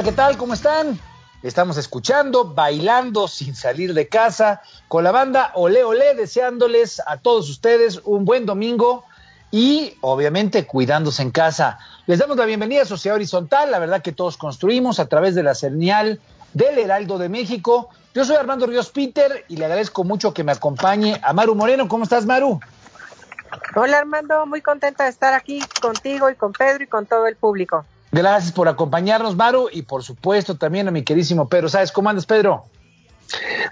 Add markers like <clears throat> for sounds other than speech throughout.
Hola, ¿qué tal? ¿Cómo están? Estamos escuchando, bailando sin salir de casa, con la banda Ole Ole, deseándoles a todos ustedes un buen domingo y obviamente cuidándose en casa. Les damos la bienvenida a Sociedad Horizontal, la verdad que todos construimos a través de la señal del Heraldo de México. Yo soy Armando Ríos Peter y le agradezco mucho que me acompañe a Maru Moreno. ¿Cómo estás, Maru? Hola Armando, muy contenta de estar aquí contigo y con Pedro y con todo el público. Gracias por acompañarnos, Maru, y por supuesto también a mi queridísimo Pedro. ¿Sabes cómo andas, Pedro?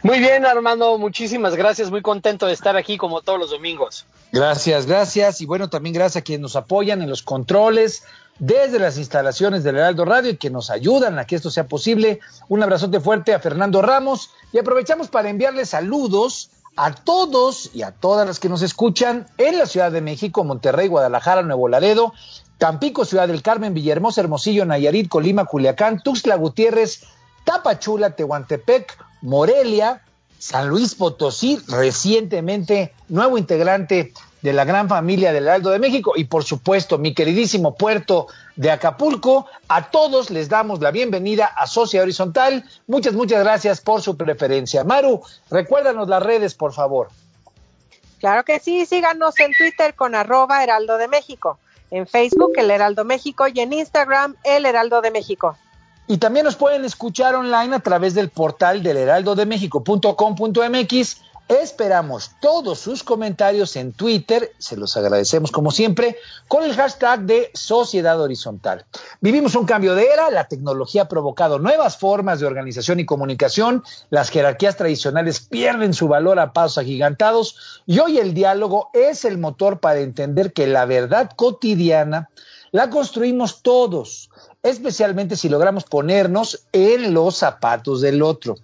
Muy bien, Armando, muchísimas gracias. Muy contento de estar aquí como todos los domingos. Gracias, gracias. Y bueno, también gracias a quienes nos apoyan en los controles desde las instalaciones del Heraldo Radio y que nos ayudan a que esto sea posible. Un abrazote fuerte a Fernando Ramos y aprovechamos para enviarles saludos a todos y a todas las que nos escuchan en la Ciudad de México, Monterrey, Guadalajara, Nuevo Laredo, Tampico, Ciudad del Carmen, Villahermosa, Hermosillo, Nayarit, Colima, Culiacán, Tuxtla Gutiérrez, Tapachula, Tehuantepec, Morelia, San Luis Potosí, recientemente nuevo integrante de la gran familia del Heraldo de México y por supuesto mi queridísimo puerto de Acapulco. A todos les damos la bienvenida a Sociedad Horizontal. Muchas, muchas gracias por su preferencia. Maru, recuérdanos las redes, por favor. Claro que sí, síganos en Twitter con arroba Heraldo de México, en Facebook El Heraldo México y en Instagram El Heraldo de México. Y también nos pueden escuchar online a través del portal del heraldodemexico.com.mx. Esperamos todos sus comentarios en Twitter, se los agradecemos como siempre, con el hashtag de Sociedad Horizontal. Vivimos un cambio de era, la tecnología ha provocado nuevas formas de organización y comunicación, las jerarquías tradicionales pierden su valor a pasos agigantados y hoy el diálogo es el motor para entender que la verdad cotidiana la construimos todos, especialmente si logramos ponernos en los zapatos del otro.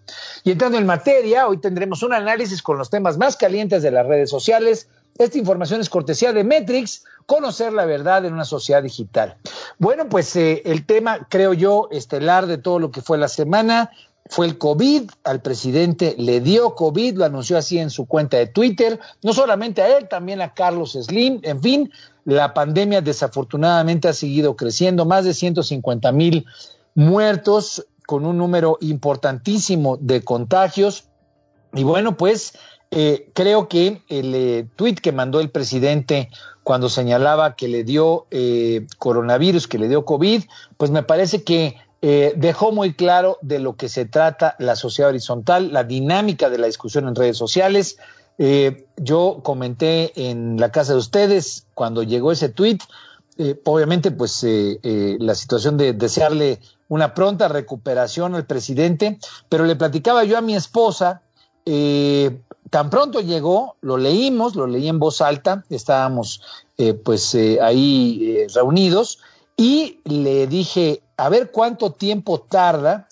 Y entrando en materia, hoy tendremos un análisis con los temas más calientes de las redes sociales. Esta información es cortesía de Metrix, conocer la verdad en una sociedad digital. Bueno, pues eh, el tema, creo yo, estelar de todo lo que fue la semana fue el COVID, al presidente le dio COVID, lo anunció así en su cuenta de Twitter, no solamente a él, también a Carlos Slim, en fin, la pandemia desafortunadamente ha seguido creciendo, más de 150 mil muertos, con un número importantísimo de contagios. Y bueno, pues eh, creo que el eh, tuit que mandó el presidente cuando señalaba que le dio eh, coronavirus, que le dio COVID, pues me parece que eh, dejó muy claro de lo que se trata la sociedad horizontal, la dinámica de la discusión en redes sociales. Eh, yo comenté en la casa de ustedes cuando llegó ese tuit, eh, obviamente pues eh, la situación de desearle una pronta recuperación al presidente, pero le platicaba yo a mi esposa, tan pronto llegó, lo leímos, lo leí en voz alta, estábamos pues ahí reunidos y le dije, a ver cuánto tiempo tarda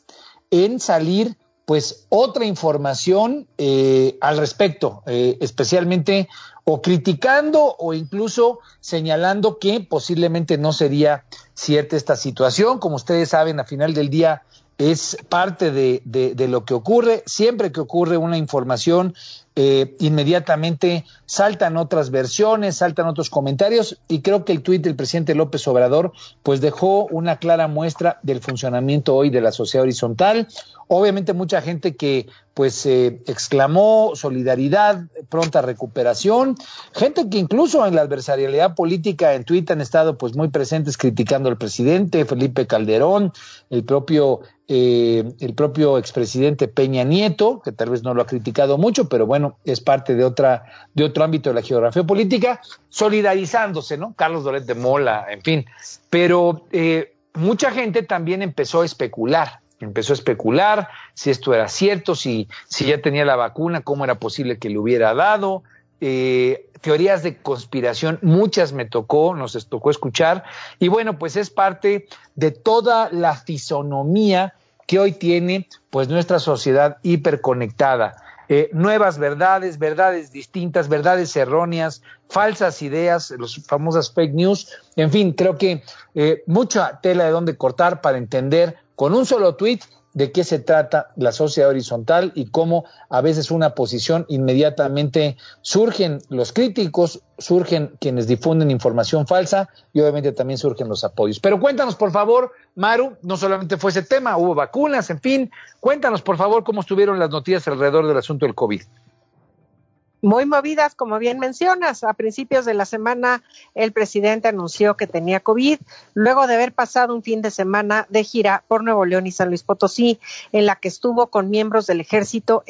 en salir pues otra información eh, al respecto, eh, especialmente o criticando o incluso señalando que posiblemente no sería cierta esta situación. Como ustedes saben, a final del día es parte de, de, de lo que ocurre. Siempre que ocurre una información, eh, inmediatamente saltan otras versiones, saltan otros comentarios y creo que el tuit del presidente López Obrador pues dejó una clara muestra del funcionamiento hoy de la sociedad horizontal. Obviamente mucha gente que pues eh, exclamó solidaridad, pronta recuperación, gente que incluso en la adversarialidad política en Twitter han estado pues muy presentes criticando al presidente, Felipe Calderón, el propio eh, el propio expresidente Peña Nieto, que tal vez no lo ha criticado mucho, pero bueno, es parte de otra, de otro ámbito de la geografía política, solidarizándose, ¿no? Carlos Doret de Mola, en fin. Pero eh, mucha gente también empezó a especular, empezó a especular si esto era cierto, si, si ya tenía la vacuna, cómo era posible que le hubiera dado. Eh, teorías de conspiración, muchas me tocó, nos tocó escuchar, y bueno, pues es parte de toda la fisonomía que hoy tiene pues nuestra sociedad hiperconectada. Eh, nuevas verdades, verdades distintas, verdades erróneas, falsas ideas, las famosas fake news, en fin, creo que eh, mucha tela de dónde cortar para entender con un solo tweet de qué se trata la sociedad horizontal y cómo a veces una posición inmediatamente surgen los críticos, surgen quienes difunden información falsa y obviamente también surgen los apoyos. Pero cuéntanos, por favor, Maru, no solamente fue ese tema, hubo vacunas, en fin, cuéntanos, por favor, cómo estuvieron las noticias alrededor del asunto del COVID muy movidas, como bien mencionas. A principios de la semana, el presidente anunció que tenía COVID, luego de haber pasado un fin de semana de gira por Nuevo León y San Luis Potosí, en la que estuvo con miembros del ejército,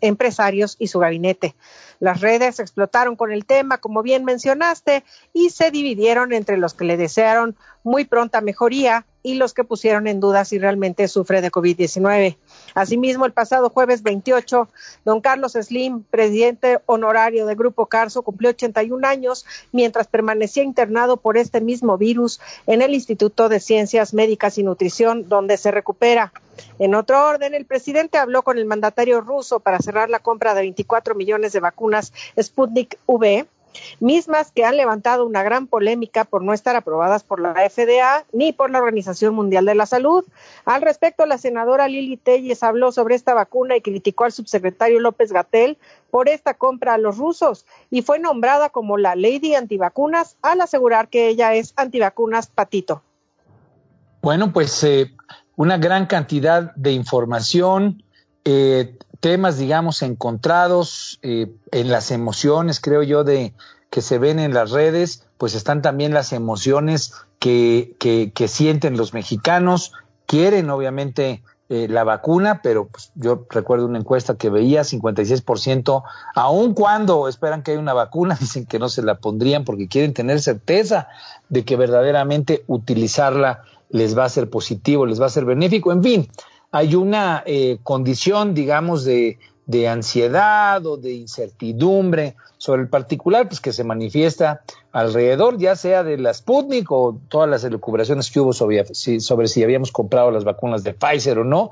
empresarios y su gabinete. Las redes explotaron con el tema, como bien mencionaste, y se dividieron entre los que le desearon muy pronta mejoría y los que pusieron en duda si realmente sufre de COVID-19. Asimismo, el pasado jueves 28, don Carlos Slim, presidente honorario del Grupo Carso, cumplió 81 años mientras permanecía internado por este mismo virus en el Instituto de Ciencias Médicas y Nutrición, donde se recupera. En otro orden, el presidente habló con el mandatario ruso para cerrar la compra de 24 millones de vacunas Sputnik V mismas que han levantado una gran polémica por no estar aprobadas por la FDA ni por la Organización Mundial de la Salud. Al respecto, la senadora Lili Telles habló sobre esta vacuna y criticó al subsecretario López Gatel por esta compra a los rusos y fue nombrada como la Lady Antivacunas al asegurar que ella es antivacunas patito. Bueno, pues eh, una gran cantidad de información, eh, temas, digamos, encontrados eh, en las emociones, creo yo, de que se ven en las redes, pues están también las emociones que, que, sienten los mexicanos, quieren obviamente eh, la vacuna, pero pues, yo recuerdo una encuesta que veía 56%, aun cuando esperan que haya una vacuna, <laughs> dicen que no se la pondrían porque quieren tener certeza de que verdaderamente utilizarla les va a ser positivo, les va a ser benéfico, en fin, hay una eh, condición, digamos, de, de, ansiedad o de incertidumbre sobre el particular, pues que se manifiesta alrededor, ya sea de la Sputnik o todas las elucubraciones que hubo sobre sobre si habíamos comprado las vacunas de Pfizer o no.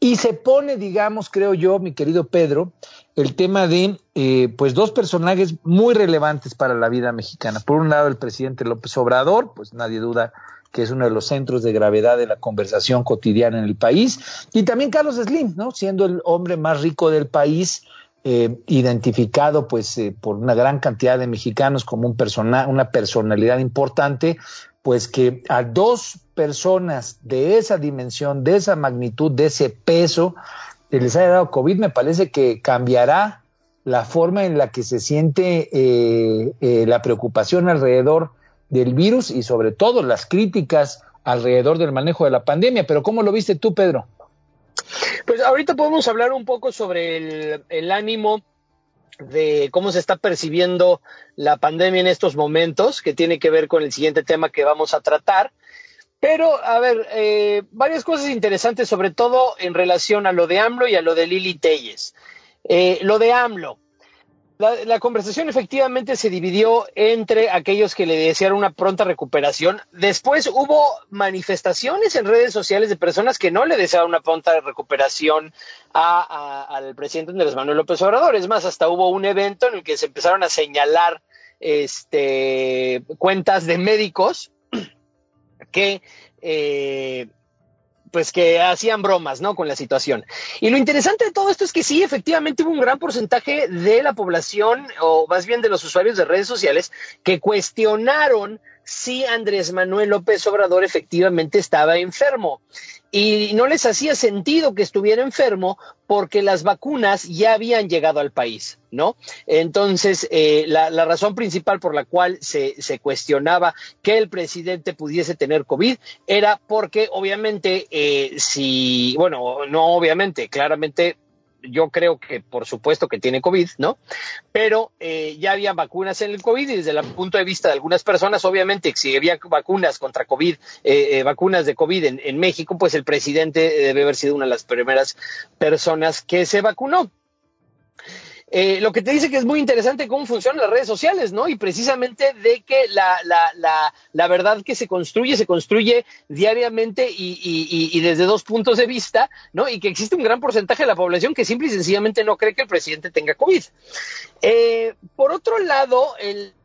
Y se pone, digamos, creo yo, mi querido Pedro, el tema de eh, pues dos personajes muy relevantes para la vida mexicana. Por un lado, el presidente López Obrador, pues nadie duda que es uno de los centros de gravedad de la conversación cotidiana en el país, y también Carlos Slim, ¿no? Siendo el hombre más rico del país, eh, identificado pues eh, por una gran cantidad de mexicanos como un persona, una personalidad importante, pues que a dos personas de esa dimensión, de esa magnitud, de ese peso, les haya dado COVID, me parece que cambiará la forma en la que se siente eh, la preocupación alrededor del virus y sobre todo las críticas alrededor del manejo de la pandemia. Pero ¿cómo lo viste tú, Pedro? Pues ahorita podemos hablar un poco sobre el, ánimo de cómo se está percibiendo la pandemia en estos momentos, que tiene que ver con el siguiente tema que vamos a tratar. Pero, a ver, eh, varias cosas interesantes, sobre todo en relación a lo de AMLO y a lo de Lili Telles. Eh, lo de AMLO. La, conversación efectivamente se dividió entre aquellos que le desearon una pronta recuperación. Después hubo manifestaciones en redes sociales de personas que no le deseaban una pronta recuperación al presidente Andrés Manuel López Obrador. Es más, hasta hubo un evento en el que se empezaron a señalar este, cuentas de médicos que eh, pues que hacían bromas, ¿no? Con la situación. Y lo interesante de todo esto es que sí, efectivamente hubo un gran porcentaje de la población, o más bien de los usuarios de redes sociales, que cuestionaron si Andrés Manuel López Obrador efectivamente estaba enfermo. Y no les hacía sentido que estuviera enfermo porque las vacunas ya habían llegado al país, ¿no? Entonces, eh, la, razón principal por la cual se, se cuestionaba que el presidente pudiese tener COVID era porque obviamente eh, si, bueno, no obviamente, claramente yo creo que por supuesto que tiene COVID, ¿no? Pero eh, ya había vacunas en el COVID y desde el punto de vista de algunas personas, obviamente, si había vacunas contra COVID, eh, eh, vacunas de COVID en, en México, pues el presidente debe haber sido una de las primeras personas que se vacunó. Eh, lo que te dice que es muy interesante cómo funcionan las redes sociales, ¿no? Y precisamente de que la, la, la, la verdad que se construye, se construye diariamente y, y, y, desde dos puntos de vista, ¿no? Y que existe un gran porcentaje de la población que simple y sencillamente no cree que el presidente tenga COVID. Eh, por otro lado,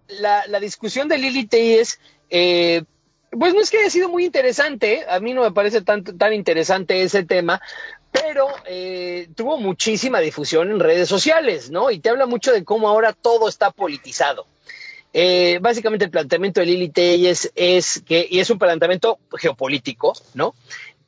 la, discusión de Lili Telles, eh, pues no es que haya sido muy interesante, a mí no me parece tan, tan interesante ese tema, pero eh, tuvo muchísima difusión en redes sociales, ¿no? Y te habla mucho de cómo ahora todo está politizado. Eh, básicamente el planteamiento de Lili Telles es que, y es un planteamiento geopolítico, ¿no?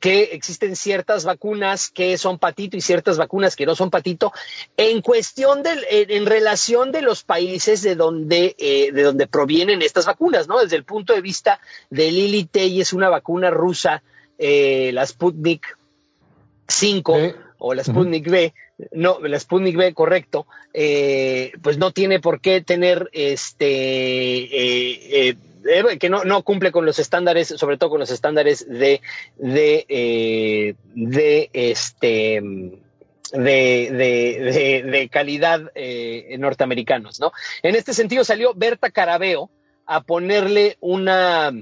que existen ciertas vacunas que son patito y ciertas vacunas que no son patito en cuestión del en, relación de los países de donde eh, de donde provienen estas vacunas no desde el punto de vista de Lili Telles una vacuna rusa eh, la Sputnik 5 ¿Eh? o la Sputnik uh -huh. B no la Sputnik B correcto eh, pues no tiene por qué tener este eh, que no, no, cumple con los estándares, sobre todo con los estándares de, de, eh, de este de, de, de calidad eh, norteamericanos, ¿no? En este sentido salió Berta Carabeo a ponerle una,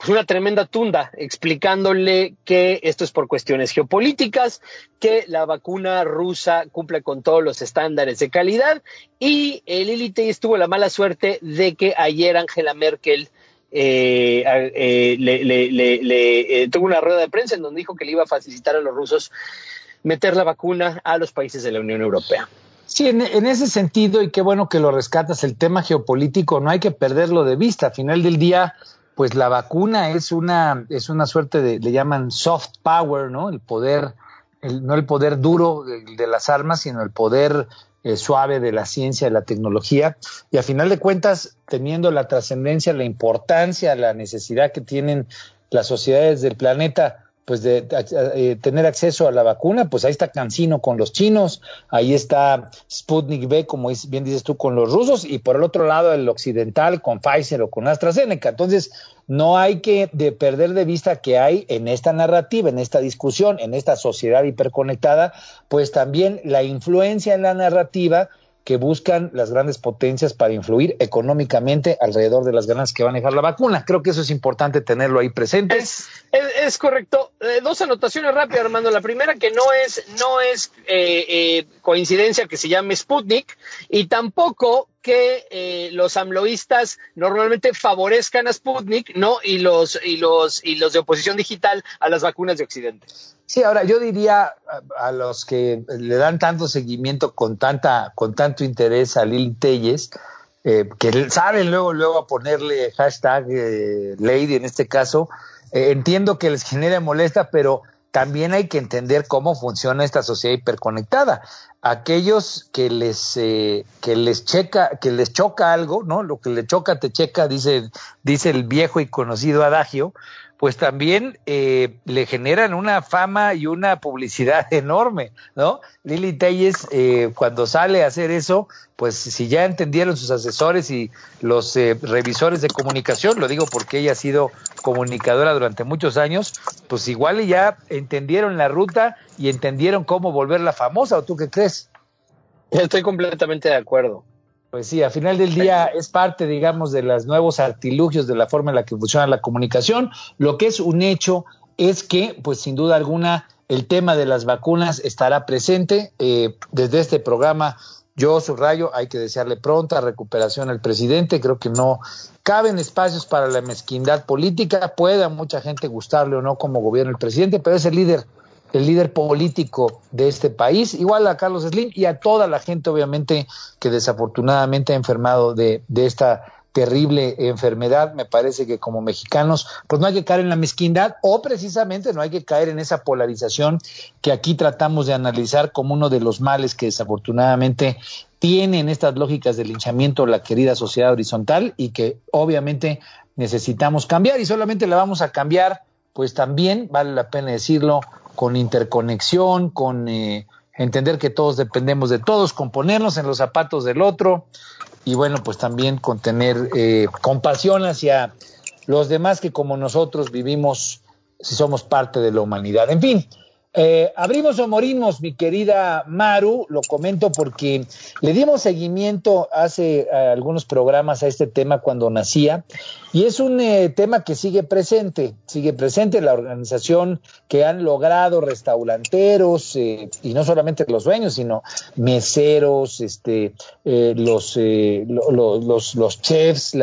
pues una tremenda tunda explicándole que esto es por cuestiones geopolíticas, que la vacuna rusa cumple con todos los estándares de calidad y el Elite tuvo la mala suerte de que ayer Angela Merkel eh, eh, le, eh, tuvo una rueda de prensa en donde dijo que le iba a facilitar a los rusos meter la vacuna a los países de la Unión Europea. Sí, en, en, ese sentido, y qué bueno que lo rescatas, el tema geopolítico no hay que perderlo de vista. Al final del día, pues la vacuna es una, es una suerte de, le llaman soft power, ¿no? El poder, no el poder duro de, de las armas, sino el poder eh, suave de la ciencia, de la tecnología, y a final de cuentas, teniendo la trascendencia, la importancia, la necesidad que tienen las sociedades del planeta, pues de, eh, tener acceso a la vacuna, pues ahí está Cancino con los chinos, ahí está Sputnik B, como bien dices tú, con los rusos, y por el otro lado el occidental con Pfizer o con AstraZeneca. Entonces, no hay que de perder de vista que hay en esta narrativa, en esta discusión, en esta sociedad hiperconectada, pues también la influencia en la narrativa que buscan las grandes potencias para influir económicamente alrededor de las ganas que van a dejar la vacuna. Creo que eso es importante tenerlo ahí presente. Es, es, es correcto. Eh, dos anotaciones rápidas, Armando. La primera que no es, no es eh, eh, coincidencia que se llame Sputnik y tampoco que eh, los amloístas normalmente favorezcan a Sputnik, ¿no? Y los, y los, y los de oposición digital a las vacunas de Occidente. Sí, ahora yo diría a, los que le dan tanto seguimiento con tanta, con tanto interés a Lil Telles, eh, que saben luego, luego a ponerle hashtag eh, lady en este caso, eh, entiendo que les genere molesta, pero también hay que entender cómo funciona esta sociedad hiperconectada. Aquellos que les eh, que les checa, que les choca algo, ¿no? Lo que le choca te checa, dice dice el viejo y conocido adagio, pues también eh, le generan una fama y una publicidad <laughs> enorme, ¿no? Lili Telles, eh, cuando sale a hacer eso, pues si ya entendieron sus asesores y los eh, revisores de comunicación, lo digo porque ella ha sido comunicadora durante muchos años, pues igual ya entendieron la ruta y entendieron cómo volverla famosa, ¿o tú qué crees? Estoy completamente de acuerdo. Pues sí, al final del día es parte, digamos, de los nuevos artilugios de la forma en la que funciona la comunicación. Lo que es un hecho es que, pues sin duda alguna, el tema de las vacunas estará presente. Eh, desde este programa yo subrayo, hay que desearle pronta recuperación al presidente. Creo que no caben espacios para la mezquindad política. Puede a mucha gente gustarle o no como gobierno el presidente, pero es el líder el líder político de este país, igual a Carlos Slim y a toda la gente, obviamente, que desafortunadamente ha enfermado de, esta terrible enfermedad. Me parece que como mexicanos, pues no hay que caer en la mezquindad o precisamente no hay que caer en esa polarización que aquí tratamos de analizar como uno de los males que desafortunadamente tienen estas lógicas de linchamiento la querida sociedad horizontal y que obviamente necesitamos cambiar y solamente la vamos a cambiar, pues también vale la pena decirlo, con interconexión, con eh, entender que todos dependemos de todos, con ponernos en los zapatos del otro y bueno, pues también con tener eh, compasión hacia los demás que como nosotros vivimos si somos parte de la humanidad. En fin, eh, abrimos o morimos, mi querida Maru, lo comento porque le dimos seguimiento hace eh, algunos programas a este tema cuando nacía y es un eh, tema que sigue presente, sigue presente la organización que han logrado restauranteros eh, y no solamente los dueños, sino meseros, este, eh, los, lo- lo- los, chefs,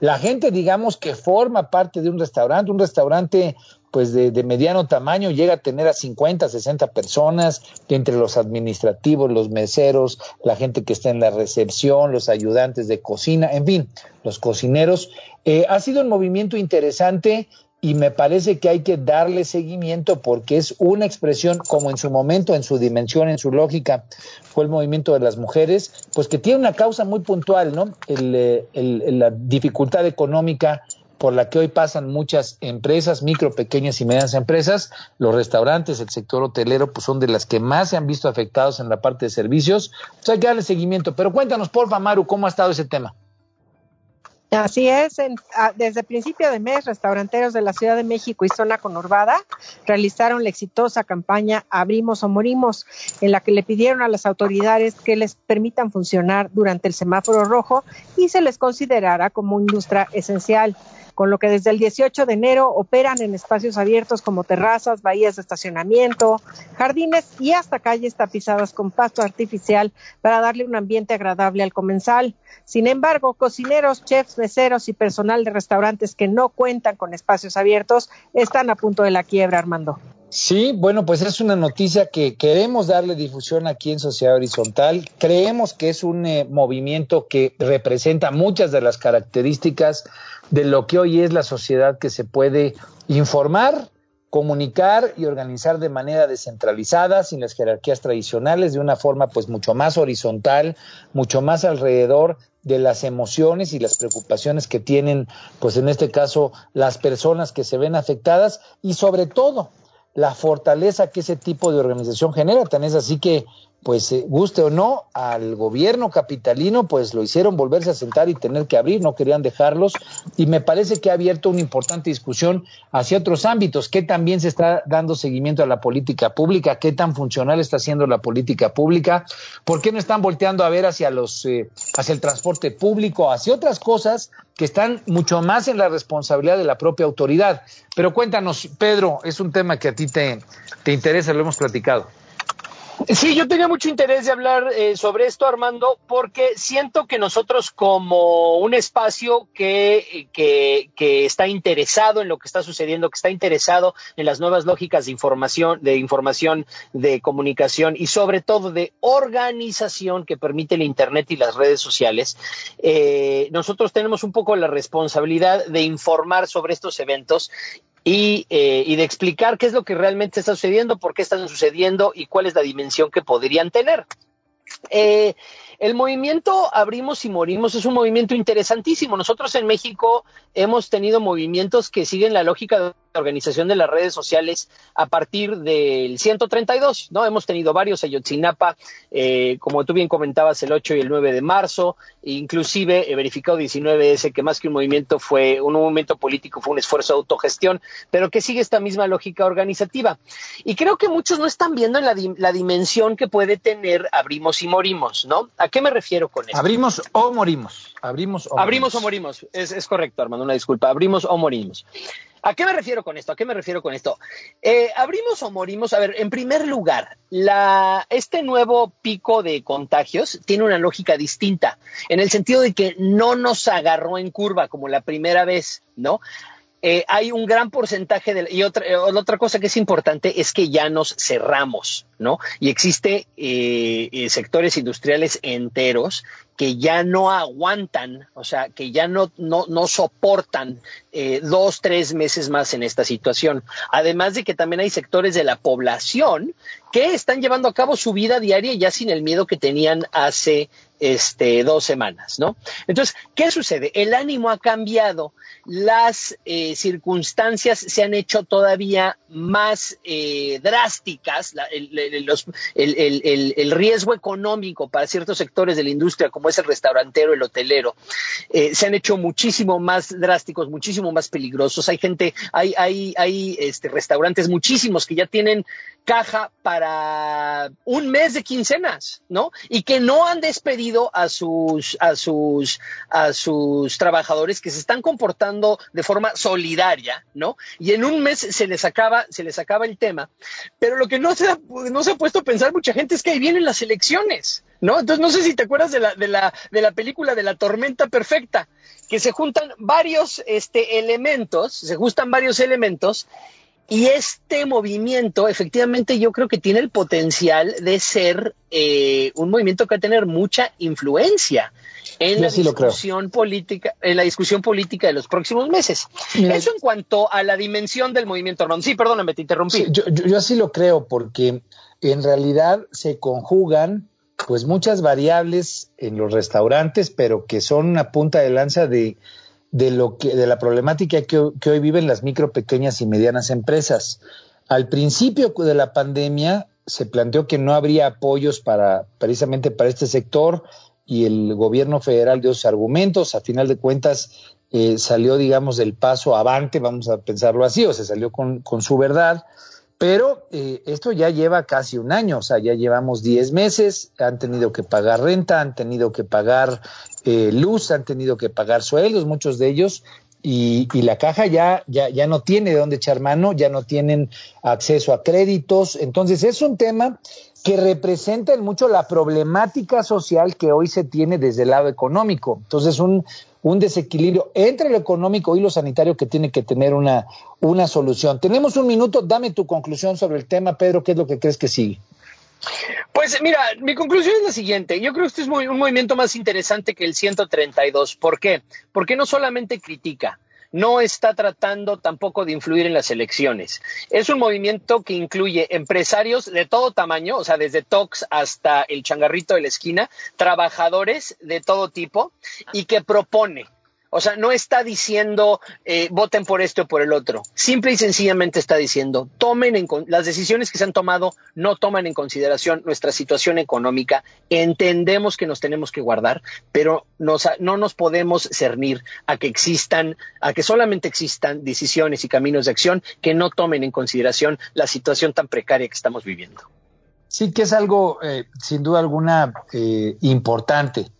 la gente, digamos, que forma parte de un restaurante, un restaurante pues de, mediano tamaño llega a tener a 50, 60 personas, entre los administrativos, los meseros, la gente que está en la recepción, los ayudantes de cocina, en fin, los cocineros. Eh, ha sido un movimiento interesante y me parece que hay que darle seguimiento porque es una expresión como en su momento, en su dimensión, en su lógica, fue el movimiento de las mujeres, pues que tiene una causa muy puntual, ¿no? El, eh, la dificultad económica por la que hoy pasan muchas empresas, micro, pequeñas y medianas empresas, los restaurantes, el sector hotelero, pues son de las que más se han visto afectados en la parte de servicios. Pues hay que darle seguimiento. Pero cuéntanos, porfa, Maru, ¿cómo ha estado ese tema? Así es, en- desde principio de mes, restauranteros de la Ciudad de México y zona conurbada realizaron la exitosa campaña Abrimos o Morimos, en la que le pidieron a las autoridades que les permitan funcionar durante el semáforo rojo y se les considerara como industria esencial con lo que desde el 18 de enero operan en espacios abiertos como terrazas, bahías de estacionamiento, jardines y hasta calles tapizadas con pasto artificial para darle un ambiente agradable al comensal. Sin embargo, cocineros, chefs, meseros y personal de restaurantes que no cuentan con espacios abiertos están a punto de la quiebra, Armando. Sí, bueno, pues es una noticia que queremos darle difusión aquí en Sociedad Horizontal. Creemos que es un eh, movimiento que representa muchas de las características de lo que hoy es la sociedad que se puede informar, comunicar y organizar de manera descentralizada, sin las jerarquías tradicionales, de una forma pues mucho más horizontal, mucho más alrededor de las emociones y las preocupaciones que tienen, pues en este caso, las personas que se ven afectadas y sobre todo la fortaleza que ese tipo de organización genera. Tan es así que, pues, eh, guste o no, al gobierno capitalino, pues lo hicieron volverse a sentar y tener que abrir, no querían dejarlos. Y me parece que ha abierto una importante discusión hacia otros ámbitos, que también se está dando seguimiento a la política pública, qué tan funcional está siendo la política pública, por qué no están volteando a ver hacia los, eh, hacia el transporte público, hacia otras cosas que están mucho más en la responsabilidad de la propia autoridad. Pero cuéntanos, Pedro, es un tema que a ti te, te interesa, lo hemos platicado. Sí, yo tenía mucho interés de hablar eh, sobre esto, Armando, porque siento que nosotros como un espacio que, que, que está interesado en lo que está sucediendo, que está interesado en las nuevas lógicas de información, de información, de comunicación y sobre todo de organización que permite el Internet y las redes sociales, eh, nosotros tenemos un poco la responsabilidad de informar sobre estos eventos y, eh, y de explicar qué es lo que realmente está sucediendo, por qué están sucediendo y cuál es la dimensión que podrían tener. Eh, el movimiento Abrimos y Morimos es un movimiento interesantísimo. Nosotros en México hemos tenido movimientos que siguen la lógica de organización de las redes sociales a partir del 132, ¿no? Hemos tenido varios, Ayotzinapa, eh, como tú bien comentabas, el 8 y el 9 de marzo, inclusive he verificado 19S, que más que un movimiento fue, un movimiento político fue un esfuerzo de autogestión, pero que sigue esta misma lógica organizativa. Y creo que muchos no están viendo en la, di- la dimensión que puede tener Abrimos y Morimos, ¿no? ¿A qué me refiero con esto? Abrimos o morimos. Abrimos o Abrimos o morimos. Es, es correcto, Armando, una disculpa. Abrimos o morimos. ¿A qué me refiero con esto? ¿A qué me refiero con esto? Eh, abrimos o morimos. A ver, en primer lugar, la, este nuevo pico de contagios tiene una lógica distinta, en el sentido de que no nos agarró en curva como la primera vez, ¿no? Eh, hay un gran porcentaje de, y otra, eh, otra cosa que es importante es que ya nos cerramos, ¿no? Y existe eh, eh, sectores industriales enteros que ya no aguantan, o sea, que ya no, no, no soportan dos, tres meses más en esta situación. Además de que también hay sectores de la población que están llevando a cabo su vida diaria ya sin el miedo que tenían hace este, dos semanas, ¿no? Entonces, ¿qué sucede? El ánimo ha cambiado, las eh, circunstancias se han hecho todavía más eh, drásticas, el riesgo económico para ciertos sectores de la industria, como es el restaurantero, el hotelero, eh, se han hecho muchísimo más drásticos, muchísimo más peligrosos. Hay gente, hay, hay, hay este, restaurantes muchísimos que ya tienen caja para un mes de quincenas, ¿no? Y que no han despedido a sus, a sus, a sus trabajadores que se están comportando de forma solidaria, ¿no? Y en un mes se les acaba, se les acaba el tema. Pero lo que no se ha, no se ha puesto a pensar mucha gente es que ahí vienen las elecciones, ¿no? Entonces no sé si te acuerdas de la, de la, de la película de la tormenta perfecta, que se juntan varios este, elementos, se juntan varios elementos y este movimiento, efectivamente, yo creo que tiene el potencial de ser eh, un movimiento que va a tener mucha influencia en Yo la sí discusión política, en la discusión política de los próximos meses. Mira, Eso en cuanto a la dimensión del movimiento, Armando. Sí, perdóname, te interrumpí. Sí, yo, yo- yo así lo creo porque en realidad se conjugan pues muchas variables en los restaurantes, pero que son una punta de lanza de, de lo que de la problemática que, hoy- viven las micro, pequeñas y medianas empresas. Al principio de la pandemia se planteó que no habría apoyos para precisamente para este sector y el gobierno federal dio sus argumentos. A final de cuentas eh, salió, digamos, del paso avante, vamos a pensarlo así, o se salió con, con su verdad. Pero eh, esto ya lleva casi un año, o sea, ya llevamos 10 meses, han tenido que pagar renta, han tenido que pagar eh, luz, han tenido que pagar sueldos, muchos de ellos, y, y la caja ya, ya, ya no tiene de dónde echar mano, ya no tienen acceso a créditos. Entonces es un tema que representa en mucho la problemática social que hoy se tiene desde el lado económico. Entonces un, un desequilibrio entre lo económico y lo sanitario que tiene que tener una, una solución. Tenemos un minuto, dame tu conclusión sobre el tema, Pedro, ¿qué es lo que crees que sigue? Pues mira, mi conclusión es la siguiente. Yo creo que este es un movimiento más interesante que el 132. ¿Por qué? Porque no solamente critica, no está tratando tampoco de influir en las elecciones. Es un movimiento que incluye empresarios de todo tamaño, o sea, desde Tox hasta el changarrito de la esquina, trabajadores de todo tipo y que propone. O sea, no está diciendo eh, voten por este o por el otro. Simple y sencillamente está diciendo tomen en con- las decisiones que se han tomado no toman en consideración nuestra situación económica. Entendemos que nos tenemos que guardar, pero no nos podemos cernir a que existan, a que solamente existan decisiones y caminos de acción que no tomen en consideración la situación tan precaria que estamos viviendo. Sí, que es algo, eh, sin duda alguna, eh, importante.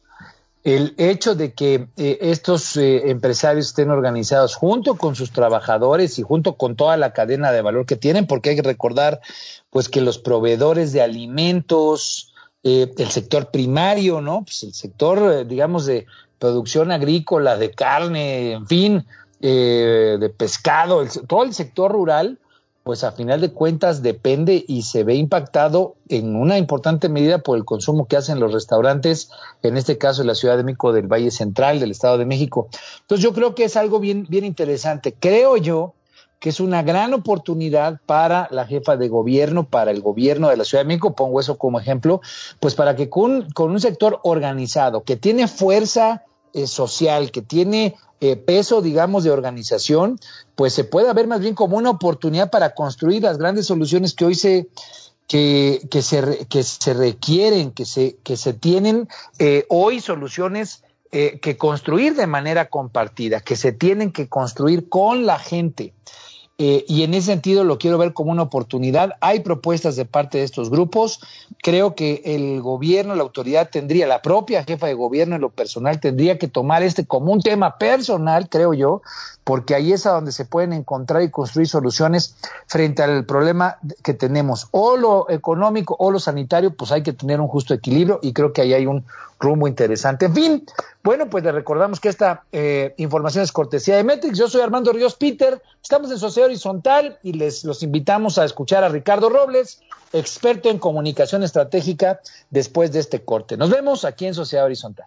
El hecho de que eh, estos eh, empresarios estén organizados junto con sus trabajadores y junto con toda la cadena de valor que tienen, porque hay que recordar, pues, que los proveedores de alimentos, eh, el sector primario, ¿no? Pues el sector, eh, digamos, de producción agrícola, de carne, en fin, eh, de pescado, todo el sector rural, pues a final de cuentas depende y se ve impactado en una importante medida por el consumo que hacen los restaurantes, en este caso en la Ciudad de México del Valle Central, del Estado de México. Entonces yo creo que es algo bien, bien interesante. Creo yo que es una gran oportunidad para la jefa de gobierno, para el gobierno de la Ciudad de México, pongo eso como ejemplo, pues para que con, con un sector organizado, que tiene fuerza eh, social, que tiene eh, peso, digamos, de organización, pues se puede ver más bien como una oportunidad para construir las grandes soluciones que hoy se, que, que se, que se requieren, que se, que se tienen eh, hoy soluciones eh, que construir de manera compartida, que se tienen que construir con la gente. Eh, y en ese sentido lo quiero ver como una oportunidad. Hay propuestas de parte de estos grupos. Creo que el gobierno, la autoridad tendría, la propia jefa de gobierno en lo personal tendría que tomar este como un tema personal, creo yo, porque ahí es a donde se pueden encontrar y construir soluciones frente al problema que tenemos. O lo económico o lo sanitario, pues hay que tener un justo equilibrio y creo que ahí hay un rumbo interesante. En fin, bueno, pues le recordamos que esta eh, información es cortesía de Metrix. Yo soy Armando Ríos Peter, estamos en Sociedad Horizontal y les los invitamos a escuchar a Ricardo Robles, experto en comunicación estratégica, después de este corte. Nos vemos aquí en Sociedad Horizontal.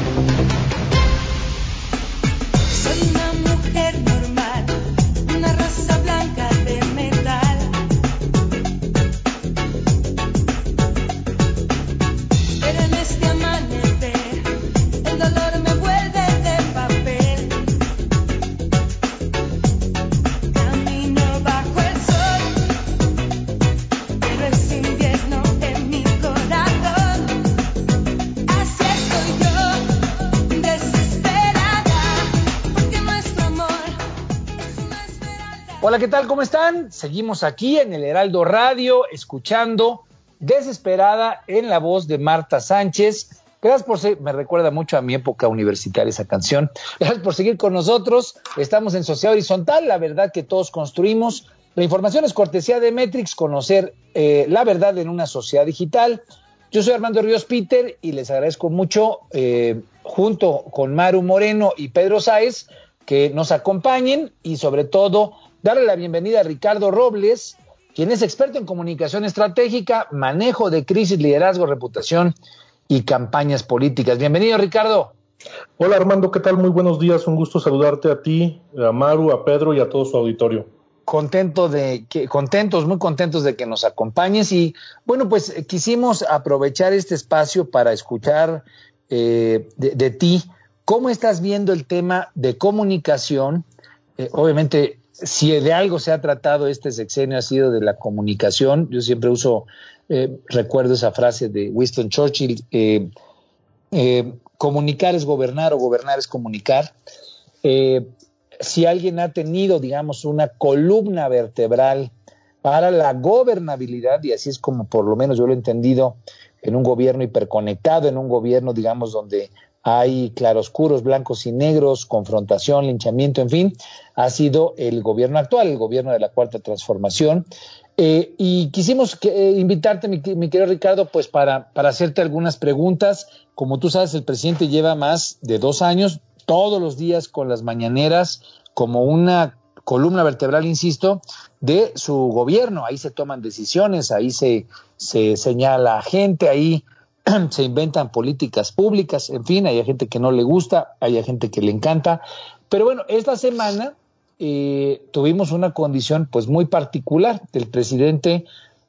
¿Qué tal? ¿Cómo están? Seguimos aquí en el Heraldo Radio, escuchando Desesperada en la voz de Marta Sánchez. Gracias por ser, me recuerda mucho a mi época universitaria esa canción. Gracias por seguir con nosotros. Estamos en Sociedad Horizontal, la verdad que todos construimos. La información es cortesía de Metrix, conocer eh, la verdad en una sociedad digital. Yo soy Armando Ríos Peter y les agradezco mucho, eh, junto con Maru Moreno y Pedro Sáez, que nos acompañen y sobre todo darle la bienvenida a Ricardo Robles, quien es experto en comunicación estratégica, manejo de crisis, liderazgo, reputación y campañas políticas. Bienvenido, Ricardo. Hola Armando, ¿qué tal? Muy buenos días, un gusto saludarte a ti, a Maru, a Pedro y a todo su auditorio. Contento de que, contentos, muy contentos de que nos acompañes y bueno, pues eh, quisimos aprovechar este espacio para escuchar eh, de, de ti cómo estás viendo el tema de comunicación. Eh, obviamente, si de algo se ha tratado este sexenio ha sido de la comunicación. Yo siempre uso, eh, recuerdo esa frase de Winston Churchill, eh, eh, comunicar es gobernar o gobernar es comunicar. Si alguien ha tenido, digamos, una columna vertebral para la gobernabilidad, y así es como por lo menos yo lo he entendido, en un gobierno hiperconectado, en un gobierno, digamos, donde hay claroscuros, blancos y negros, confrontación, linchamiento, en fin, ha sido el gobierno actual, el gobierno de la Cuarta Transformación. Eh, y quisimos eh, invitarte, mi, querido Ricardo, pues para, hacerte algunas preguntas. Como tú sabes, el presidente lleva más de dos años, todos los días con las mañaneras, como una columna vertebral, insisto, de su gobierno. Ahí se toman decisiones, ahí se, se señala gente, ahí <clears throat> se inventan políticas públicas, en fin, hay gente que no le gusta, hay gente que le encanta. Pero bueno, esta semana eh, tuvimos una condición pues muy particular del presidente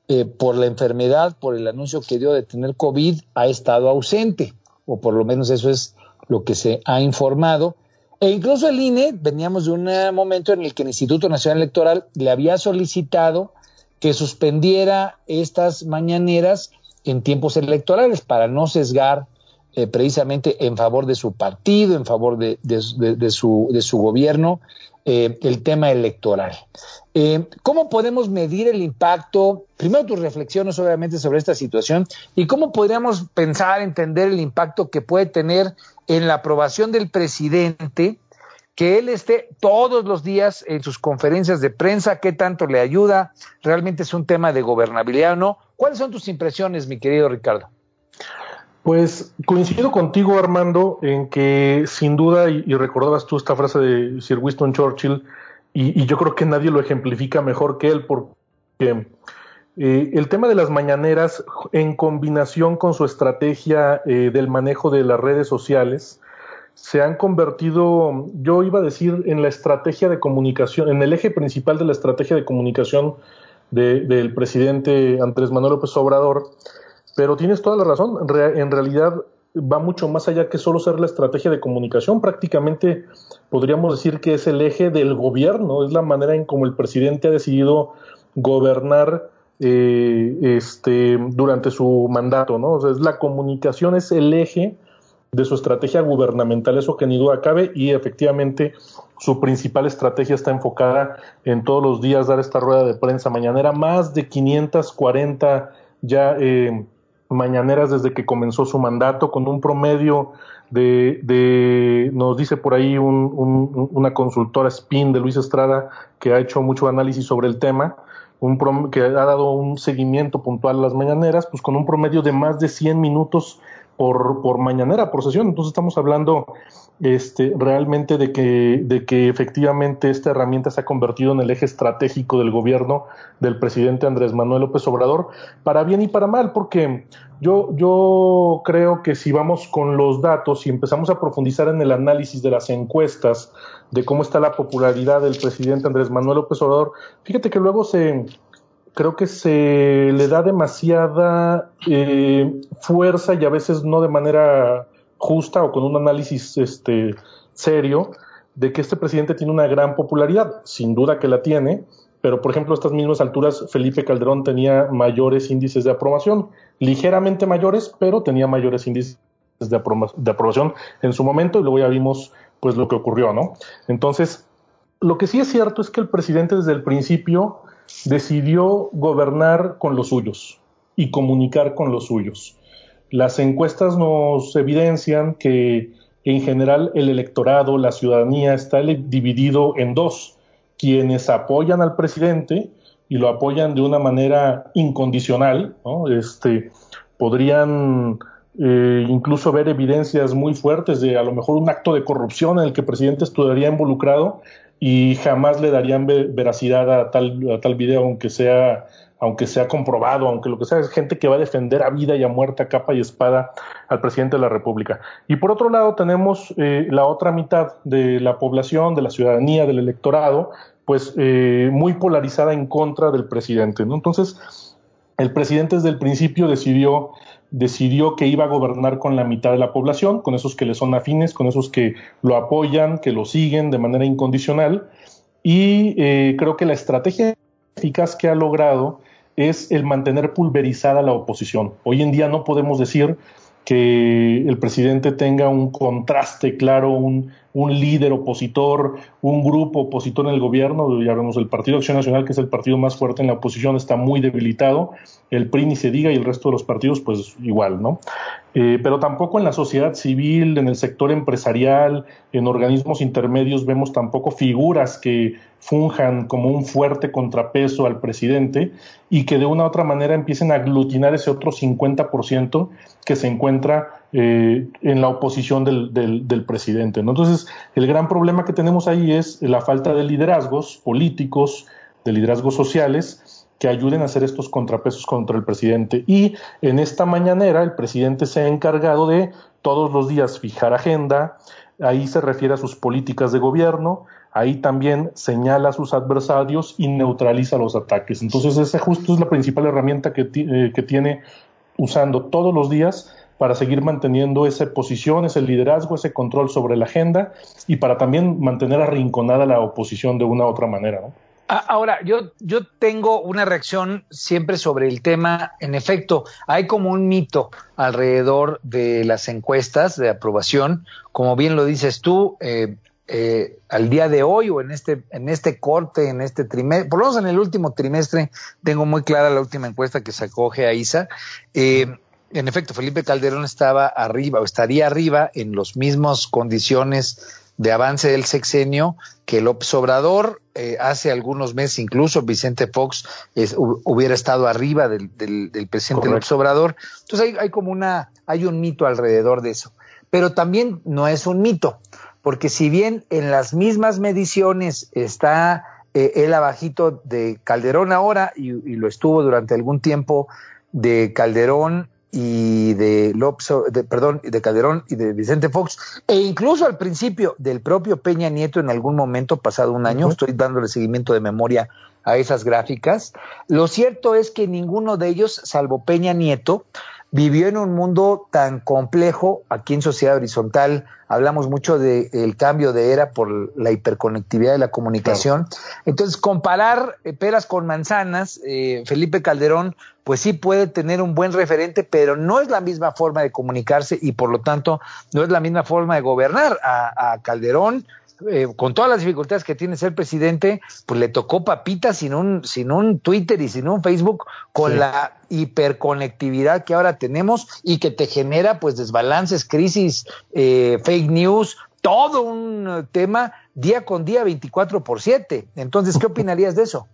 eh, por la enfermedad, por el anuncio que dio de tener COVID, ha estado ausente, o por lo menos eso es lo que se ha informado. E incluso el INE, veníamos de un momento en el que el Instituto Nacional Electoral le había solicitado que suspendiera estas mañaneras en tiempos electorales para no sesgar eh, precisamente en favor de su partido, en favor de, de, de, de su, gobierno, eh, el tema electoral. Eh, ¿Cómo podemos medir el impacto? Primero tus reflexiones obviamente sobre esta situación y cómo podríamos pensar, entender el impacto que puede tener en la aprobación del presidente que él esté todos los días en sus conferencias de prensa, qué tanto le ayuda, realmente es un tema de gobernabilidad o no. ¿Cuáles son tus impresiones, mi querido Ricardo? Pues coincido contigo, Armando, en que sin duda, y, recordabas tú esta frase de Sir Winston Churchill, y, y, yo creo que nadie lo ejemplifica mejor que él, porque Eh, el tema de las mañaneras, en combinación con su estrategia eh, del manejo de las redes sociales, se han convertido, yo iba a decir, en la estrategia de comunicación, en el eje principal de la estrategia de comunicación del presidente Andrés Manuel López Obrador. Pero tienes toda la razón, en realidad va mucho más allá que solo ser la estrategia de comunicación, prácticamente podríamos decir que es el eje del gobierno, es la manera en cómo el presidente ha decidido gobernar eh, este, durante su mandato, ¿no? O sea, es la comunicación es el eje de su estrategia gubernamental, eso que ni duda cabe, y efectivamente su principal estrategia está enfocada en todos los días dar esta rueda de prensa mañanera, más de 540 ya eh, mañaneras desde que comenzó su mandato, con un promedio de, de nos dice por ahí una consultora SPIN de Luis Estrada, que ha hecho mucho análisis sobre el tema, un que ha dado un seguimiento puntual a las mañaneras, pues con un promedio de más de 100 minutos por, por mañanera, por sesión. Entonces estamos hablando este, realmente de que, de que efectivamente esta herramienta se ha convertido en el eje estratégico del gobierno del presidente Andrés Manuel López Obrador, para bien y para mal, porque yo, yo creo que si vamos con los datos y empezamos a profundizar en el análisis de las encuestas, de cómo está la popularidad del presidente Andrés Manuel López Obrador, fíjate que luego se, creo que se le da demasiada eh, fuerza y a veces no de manera justa o con un análisis este, serio de que este presidente tiene una gran popularidad, sin duda que la tiene, pero por ejemplo a estas mismas alturas Felipe Calderón tenía mayores índices de aprobación, ligeramente mayores, pero tenía mayores índices de, de aprobación en su momento y luego ya vimos pues lo que ocurrió, ¿no? Entonces, lo que sí es cierto es que el presidente desde el principio decidió gobernar con los suyos y comunicar con los suyos. Las encuestas nos evidencian que en general el electorado, la ciudadanía está dividido en dos, quienes apoyan al presidente y lo apoyan de una manera incondicional, ¿no? este, podrían eh, incluso ver evidencias muy fuertes de a lo mejor un acto de corrupción en el que el presidente estuviera involucrado y jamás le darían veracidad a tal video, aunque sea, aunque sea comprobado, aunque lo que sea, es gente que va a defender a vida y a muerte, a capa y espada al presidente de la República. Y por otro lado tenemos eh, la otra mitad de la población, de la ciudadanía, del electorado, pues eh, muy polarizada en contra del presidente. Entonces, el presidente desde el principio decidió decidió que iba a gobernar con la mitad de la población, con esos que le son afines, con esos que lo apoyan, que lo siguen de manera incondicional. Y eh, creo que la estrategia eficaz que ha logrado es el mantener pulverizada la oposición. Hoy en día no podemos decir que el presidente tenga un contraste claro, un, un, líder opositor, un grupo opositor en el gobierno, ya vemos el Partido Acción Nacional, que es el partido más fuerte en la oposición, está muy debilitado, el PRI ni se diga y el resto de los partidos pues igual, ¿no? Eh, pero tampoco en la sociedad civil, en el sector empresarial, en organismos intermedios vemos tampoco figuras que funjan como un fuerte contrapeso al presidente y que de una u otra manera empiecen a aglutinar ese otro 50% que se encuentra eh, en la oposición del, del, presidente. Entonces, el gran problema que tenemos ahí es la falta de liderazgos políticos, de liderazgos sociales, que ayuden a hacer estos contrapesos contra el presidente. Y en esta mañanera el presidente se ha encargado de todos los días fijar agenda, ahí se refiere a sus políticas de gobierno, ahí también señala a sus adversarios y neutraliza los ataques. Entonces, esa justo es la principal herramienta que, eh, que tiene usando todos los días para seguir manteniendo esa posición, ese liderazgo, ese control sobre la agenda y para también mantener arrinconada la oposición de una u otra manera. Ahora, yo, yo tengo una reacción siempre sobre el tema. En efecto, hay como un mito alrededor de las encuestas de aprobación. Como bien lo dices tú, eh, eh, al día de hoy o en este, en este corte, en este trimestre, por lo menos en el último trimestre, tengo muy clara la última encuesta que sacó GEAISA. Eh, en efecto, Felipe Calderón estaba arriba o estaría arriba en las mismas condiciones de avance del sexenio que López Obrador. Eh, hace algunos meses incluso Vicente Fox hubiera estado arriba del, presidente López Obrador. Entonces hay, hay como una, hay un mito alrededor de eso. Pero también no es un mito porque si bien en las mismas mediciones está eh, él abajito de Calderón ahora y, y, lo estuvo durante algún tiempo de Calderón y de López, de, perdón, de Calderón y de Vicente Fox, e incluso al principio del propio Peña Nieto en algún momento, pasado un año, uh -huh. estoy dándole seguimiento de memoria a esas gráficas. Lo cierto es que ninguno de ellos, salvo Peña Nieto, vivió en un mundo tan complejo. Aquí en Sociedad Horizontal hablamos mucho del de cambio de era por la hiperconectividad de la comunicación. Claro. Entonces, comparar eh, peras con manzanas, eh, Felipe Calderón, pues sí puede tener un buen referente, pero no es la misma forma de comunicarse y por lo tanto no es la misma forma de gobernar. A, a Calderón eh, con todas las dificultades que tiene ser presidente, pues le tocó papita sin un, sin un Twitter y sin un Facebook, con sí. la hiperconectividad que ahora tenemos y que te genera pues desbalances, crisis, eh, fake news, todo un tema día con día, 24 por 7. Entonces, ¿qué opinarías de eso?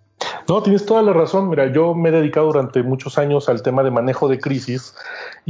No, tienes toda la razón. Mira, yo me he dedicado durante muchos años al tema de manejo de crisis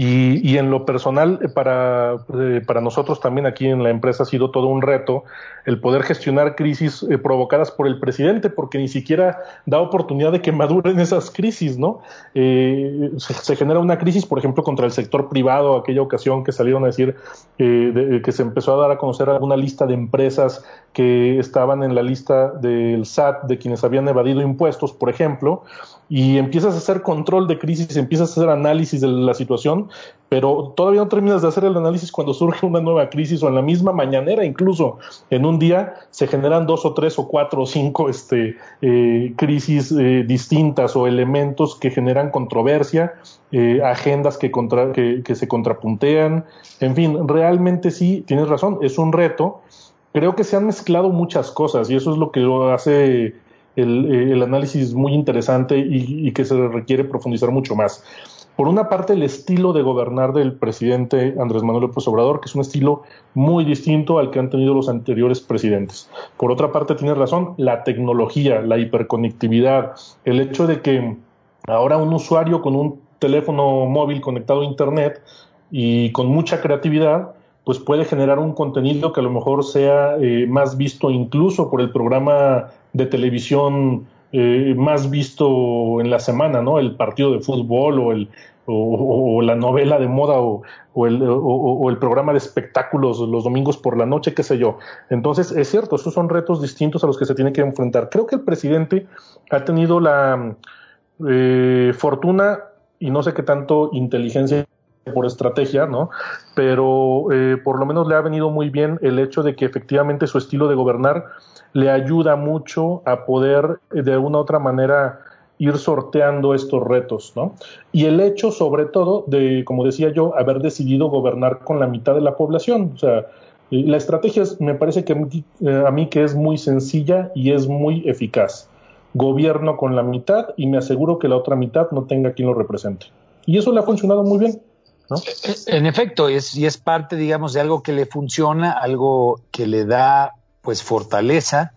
y, y en lo personal, para, eh, para nosotros también aquí en la empresa ha sido todo un reto el poder gestionar crisis eh, provocadas por el presidente, porque ni siquiera da oportunidad de que <laughs> maduren esas crisis, ¿no? Eh, se, genera una crisis, por ejemplo, contra el sector privado, aquella ocasión que salieron a decir eh, de, que se empezó a dar a conocer alguna lista de empresas que estaban en la lista del SAT de quienes habían evadido impuestos, por ejemplo, y empiezas a hacer control de crisis, empiezas a hacer análisis de la situación, pero todavía no terminas de hacer el análisis cuando surge una nueva crisis o en la misma mañanera, incluso en un día se generan dos o tres o cuatro o cinco este, eh, crisis eh, distintas o elementos que generan controversia, eh, agendas que, contra, que, que se contrapuntean, en fin, realmente sí, tienes razón, es un reto. Creo que se han mezclado muchas cosas y eso es lo que lo hace el, el análisis muy interesante y, y, que se requiere profundizar mucho más. Por una parte, el estilo de gobernar del presidente Andrés Manuel López Obrador, que es un estilo muy distinto al que han tenido los anteriores presidentes. Por otra parte, tiene razón, la tecnología, la hiperconectividad, el hecho de que ahora un usuario con un teléfono móvil conectado a Internet y con mucha creatividad, pues puede generar un contenido que a lo mejor sea eh, más visto incluso por el programa de televisión eh, más visto en la semana, ¿no? El partido de fútbol o, el, o, o la novela de moda o, el, o, el, programa de espectáculos los domingos por la noche, qué sé yo. Entonces, es cierto, estos son retos distintos a los que se tiene que enfrentar. Creo que el presidente ha tenido la eh, fortuna y no sé qué tanto inteligencia por estrategia, ¿no? Pero eh, por lo menos le ha venido muy bien el hecho de que efectivamente su estilo de gobernar le ayuda mucho a poder eh, de alguna u otra manera ir sorteando estos retos, ¿no? Y el hecho, sobre todo, de, como decía yo, haber decidido gobernar con la mitad de la población. O sea, la estrategia es, me parece que eh, a mí que es muy sencilla y es muy eficaz. Gobierno con la mitad y me aseguro que la otra mitad no tenga quien lo represente. Y eso le ha funcionado muy bien. ¿No? En efecto, es, y es parte, digamos, de algo que le funciona, algo que le da pues fortaleza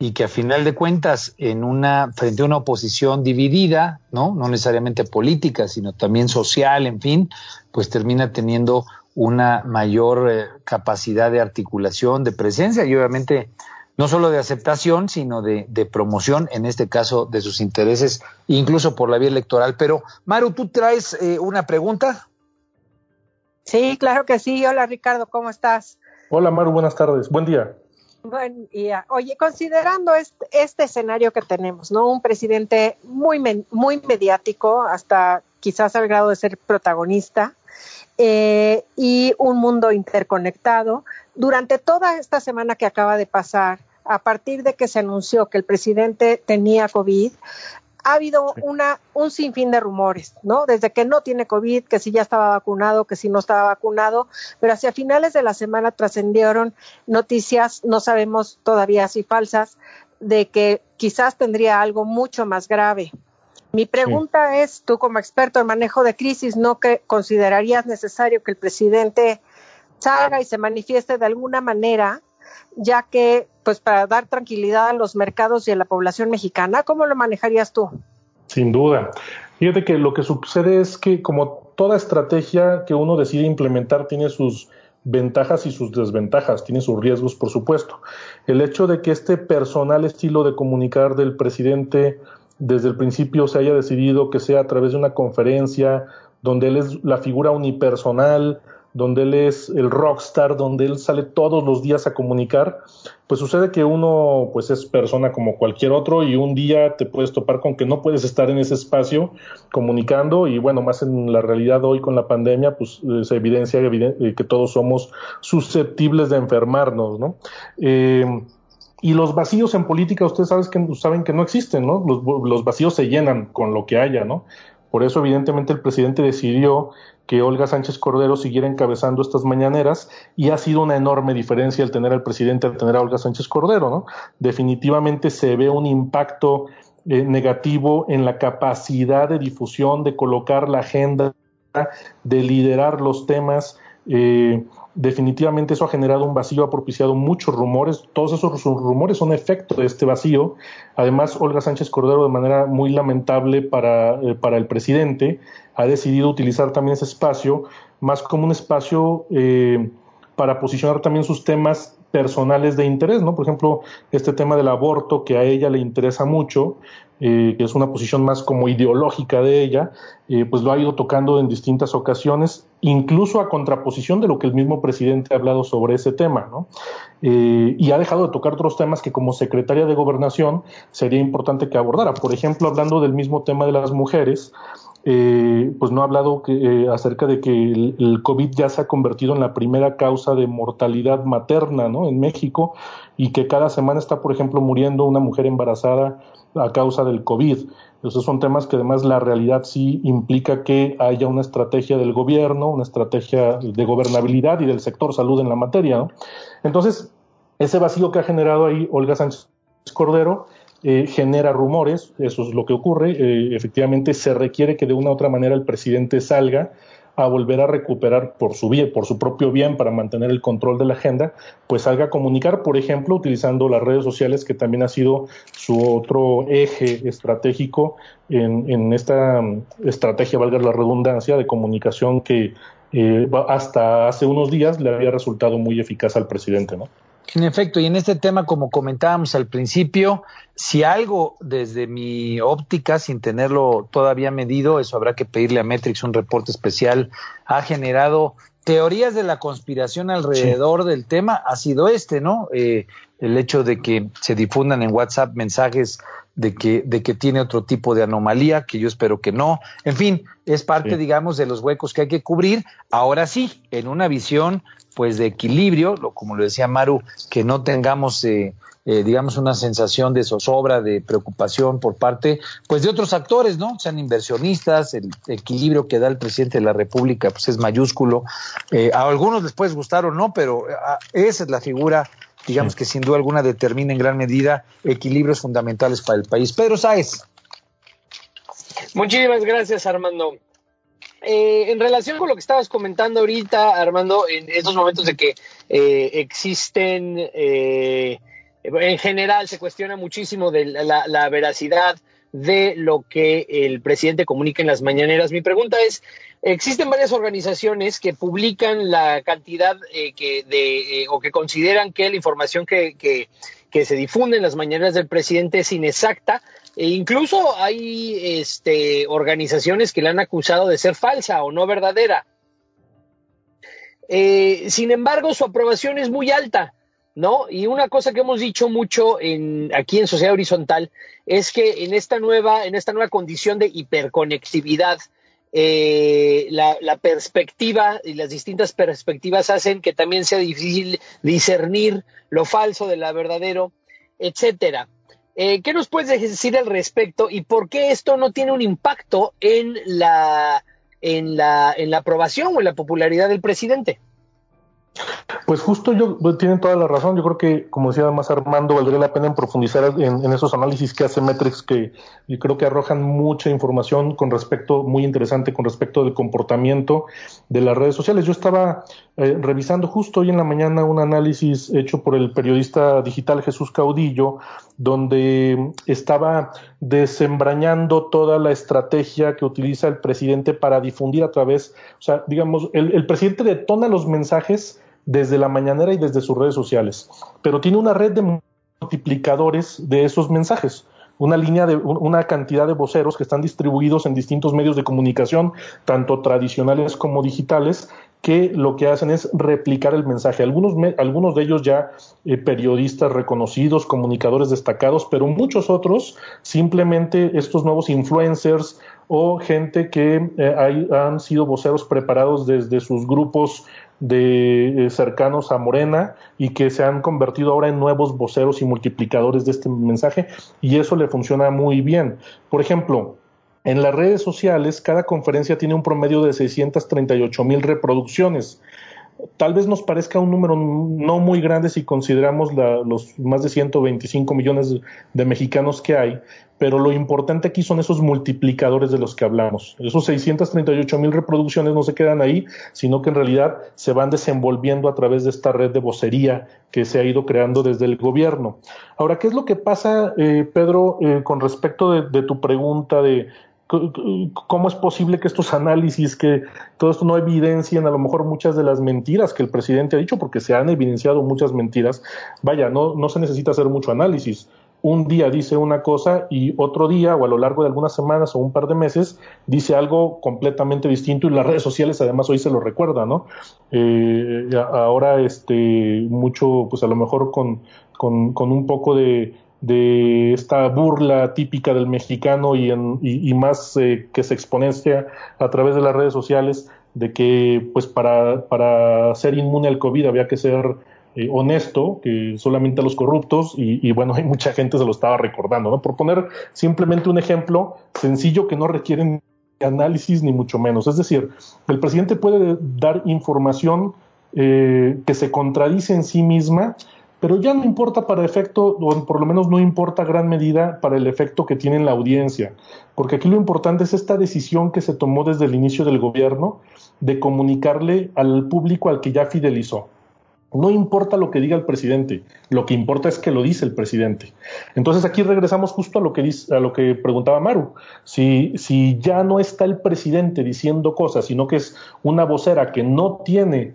y que a final de cuentas en una frente a una oposición dividida, ¿no? No necesariamente política, sino también social, en fin, pues termina teniendo una mayor eh, capacidad de articulación, de presencia y obviamente no solo de aceptación, sino de, de, promoción, en este caso de sus intereses, incluso por la vía electoral. Pero, Maru, ¿tú traes eh, una pregunta? Sí, claro que sí. Hola, Ricardo, ¿cómo estás? Hola, Maru, buenas tardes. Buen día. Buen día. Oye, considerando este, este, escenario que tenemos, ¿no? Un presidente muy, muy mediático, hasta quizás al grado de ser protagonista, eh, y un mundo interconectado. Durante toda esta semana que acaba de pasar, a partir de que se anunció que el presidente tenía COVID, ha habido una, un sinfín de rumores, ¿no? Desde que no tiene COVID, que si ya estaba vacunado, que si no estaba vacunado, pero hacia finales de la semana trascendieron noticias, no sabemos todavía si falsas, de que quizás tendría algo mucho más grave. Mi pregunta sí. es, tú como experto en manejo de crisis, ¿no que considerarías necesario que el presidente salga y se manifieste de alguna manera ya que, pues, para dar tranquilidad a los mercados y a la población mexicana, ¿cómo lo manejarías tú? Sin duda. Fíjate que lo que sucede es que, como toda estrategia que uno decide implementar, tiene sus ventajas y sus desventajas, tiene sus riesgos, por supuesto. El hecho de que este personal estilo de comunicar del presidente desde el principio se haya decidido que sea a través de una conferencia donde él es la figura unipersonal, donde él es el rockstar, donde él sale todos los días a comunicar, pues sucede que uno pues es persona como cualquier otro y un día te puedes topar con que no puedes estar en ese espacio comunicando y bueno, más en la realidad hoy con la pandemia, pues se evidencia eh, que todos somos susceptibles de enfermarnos, ¿no? Eh, y los vacíos en política, ustedes saben que, saben que no existen, ¿no? Los, los vacíos se llenan con lo que haya, ¿no? Por eso, evidentemente, el presidente decidió que Olga Sánchez Cordero siguiera encabezando estas mañaneras y ha sido una enorme diferencia el tener al presidente al tener a Olga Sánchez Cordero, ¿no? Definitivamente se ve un impacto eh, negativo en la capacidad de difusión, de colocar la agenda, de liderar los temas. Eh, definitivamente eso ha generado un vacío, ha propiciado muchos rumores, todos esos rumores son efecto de este vacío. Además, Olga Sánchez Cordero, de manera muy lamentable para, eh, para el presidente, ha decidido utilizar también ese espacio más como un espacio eh, para posicionar también sus temas personales de interés, ¿no? Por ejemplo, este tema del aborto que a ella le interesa mucho, eh, que es una posición más como ideológica de ella, eh, pues lo ha ido tocando en distintas ocasiones, incluso a contraposición de lo que el mismo presidente ha hablado sobre ese tema, ¿no? Eh, y ha dejado de tocar otros temas que como secretaria de gobernación sería importante que abordara. Por ejemplo, hablando del mismo tema de las mujeres, eh, pues no ha hablado que, eh, acerca de que el, COVID ya se ha convertido en la primera causa de mortalidad materna ¿no? en México y que cada semana está, por ejemplo, muriendo una mujer embarazada a causa del COVID. Esos son temas que además la realidad sí implica que haya una estrategia del gobierno, una estrategia de gobernabilidad y del sector salud en la materia. Entonces, ese vacío que ha generado ahí Olga Sánchez Cordero, eh, genera rumores, eso es lo que ocurre, eh, efectivamente se requiere que de una u otra manera el presidente salga a volver a recuperar por su bien, por su propio bien, para mantener el control de la agenda, pues salga a comunicar, por ejemplo, utilizando las redes sociales, que también ha sido su otro eje estratégico en, esta mm, estrategia, valga la redundancia, de comunicación que eh, hasta hace unos días le había resultado muy eficaz al presidente, ¿no? En efecto, y en este tema, como comentábamos al principio, si algo desde mi óptica, sin tenerlo todavía medido, eso habrá que pedirle a Metrix un reporte especial, ha generado teorías de la conspiración alrededor del tema, ha sido este, ¿no? Eh, el hecho de que se difundan en WhatsApp mensajes de que, de que tiene otro tipo de anomalía, que yo espero que no. En fin, es parte, digamos, de los huecos que hay que cubrir. Ahora sí, en una visión pues de equilibrio, lo, como lo decía Maru, que no tengamos eh, eh, digamos una sensación de zozobra, de preocupación por parte pues de otros actores, ¿no? Sean inversionistas, el equilibrio que da el presidente de la República pues es mayúsculo. Eh, a algunos les puede gustar o no, pero esa es la figura digamos que sin duda alguna determina en gran medida equilibrios fundamentales para el país. Pedro Sáez. Muchísimas gracias, Armando. Eh, en relación con lo que estabas comentando ahorita, Armando, en estos momentos de que eh, existen, eh, en general se cuestiona muchísimo de la, veracidad de lo que el presidente comunica en las mañaneras. Mi pregunta es, existen varias organizaciones que publican la cantidad que de, o que consideran que la información que, que, se difunde en las mañaneras del presidente es inexacta e incluso hay este, organizaciones que le han acusado de ser falsa o no verdadera. Eh, sin embargo, su aprobación es muy alta, ¿no? Y una cosa que hemos dicho mucho en, aquí en Sociedad Horizontal es que en esta nueva, en esta nueva condición de hiperconectividad, eh, la, la, perspectiva y las distintas perspectivas hacen que también sea difícil discernir lo falso de lo verdadero, etcétera. Eh, ¿Qué nos puedes decir al respecto y por qué esto no tiene un impacto en la, en la, en la aprobación o en la popularidad del presidente? Pues justo yo, pues, tienen toda la razón. Yo creo que, como decía además Armando, valdría la pena en profundizar en, esos análisis que hace Metrix, que yo creo que arrojan mucha información con respecto, muy interesante con respecto del comportamiento de las redes sociales. Yo estaba eh, revisando justo hoy en la mañana un análisis hecho por el periodista digital Jesús Caudillo, donde estaba desembrañando toda la estrategia que utiliza el presidente para difundir a través, o sea, digamos, el, el presidente detona los mensajes desde la mañanera y desde sus redes sociales, pero tiene una red de multiplicadores de esos mensajes una línea de una cantidad de voceros que están distribuidos en distintos medios de comunicación, tanto tradicionales como digitales, que lo que hacen es replicar el mensaje. Algunos, algunos de ellos ya eh, periodistas reconocidos, comunicadores destacados, pero muchos otros simplemente estos nuevos influencers o gente que eh, han sido voceros preparados desde sus grupos de eh, cercanos a Morena y que se han convertido ahora en nuevos voceros y multiplicadores de este mensaje y eso le funciona muy bien. Por ejemplo, en las redes sociales cada conferencia tiene un promedio de 638 mil reproducciones tal vez nos parezca un número no muy grande si consideramos los más de 125 millones de mexicanos que hay, pero lo importante aquí son esos multiplicadores de los que hablamos. Esos 638 mil reproducciones no se quedan ahí, sino que en realidad se van desenvolviendo a través de esta red de vocería que se ha ido creando desde el gobierno. Ahora, ¿qué es lo que pasa, eh, Pedro, eh, con respecto de tu pregunta de ¿Cómo es posible que estos análisis, que todo esto no evidencien a lo mejor muchas de las mentiras que el presidente ha dicho, porque se han evidenciado muchas mentiras? Vaya, no, no se necesita hacer mucho análisis. Un día dice una cosa y otro día o a lo largo de algunas semanas o un par de meses dice algo completamente distinto y las redes sociales además hoy se lo recuerdan, ¿no? Eh, ahora este mucho, pues a lo mejor con, con un poco de de esta burla típica del mexicano y, en, y, más eh, que se exponencia a través de las redes sociales de que pues para, para ser inmune al COVID había que ser eh, honesto, que solamente a los corruptos, y, bueno, <laughs> hay mucha gente se lo estaba recordando, ¿no? Por poner simplemente un ejemplo sencillo que no requiere análisis ni mucho menos. Es decir, el presidente puede dar información eh, que se contradice en sí misma pero ya no importa para efecto, o por lo menos no importa gran medida para el efecto que tiene en la audiencia, porque aquí lo importante es esta decisión que se tomó desde el inicio del gobierno de comunicarle al público al que ya fidelizó. No importa lo que diga el presidente, lo que importa es que lo dice el presidente. Entonces aquí regresamos justo a lo que, a lo que preguntaba Maru. Si, si ya no está el presidente diciendo cosas, sino que es una vocera que no tiene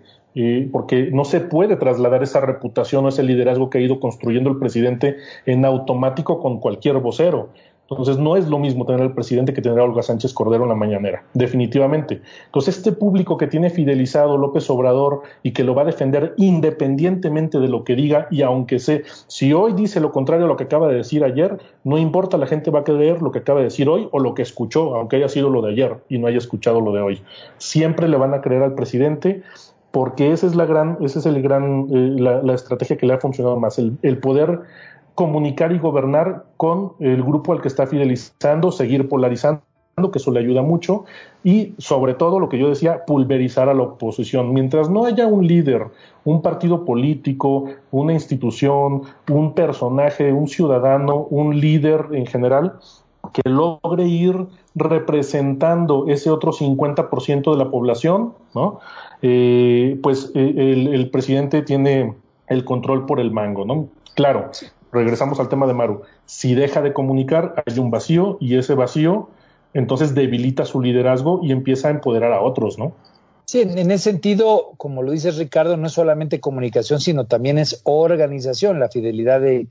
porque no se puede trasladar esa reputación o ese liderazgo que ha ido construyendo el presidente en automático con cualquier vocero. Entonces no es lo mismo tener al presidente que tener a Olga Sánchez Cordero en la mañanera, definitivamente. Entonces este público que tiene fidelizado López Obrador y que lo va a defender independientemente de lo que diga y aunque sé, si hoy dice lo contrario a lo que acaba de decir ayer, no importa, la gente va a creer lo que acaba de decir hoy o lo que escuchó, aunque haya sido lo de ayer y no haya escuchado lo de hoy. Siempre le van a creer al presidente porque esa es la gran, esa es el gran, eh, la, estrategia que le ha funcionado más, el, poder comunicar y gobernar con el grupo al que está fidelizando, seguir polarizando, que eso le ayuda mucho, y sobre todo lo que yo decía, pulverizar a la oposición. Mientras no haya un líder, un partido político, una institución, un personaje, un ciudadano, un líder en general, que logre ir representando ese otro 50% de la población, ¿no? Eh, pues eh, el, presidente tiene el control por el mango, ¿no? Claro, regresamos al tema de Maru. Si deja de comunicar, hay un vacío y ese vacío entonces debilita su liderazgo y empieza a empoderar a otros, ¿no? Sí, en ese sentido, como lo dice Ricardo, no es solamente comunicación, sino también es organización, la fidelidad de,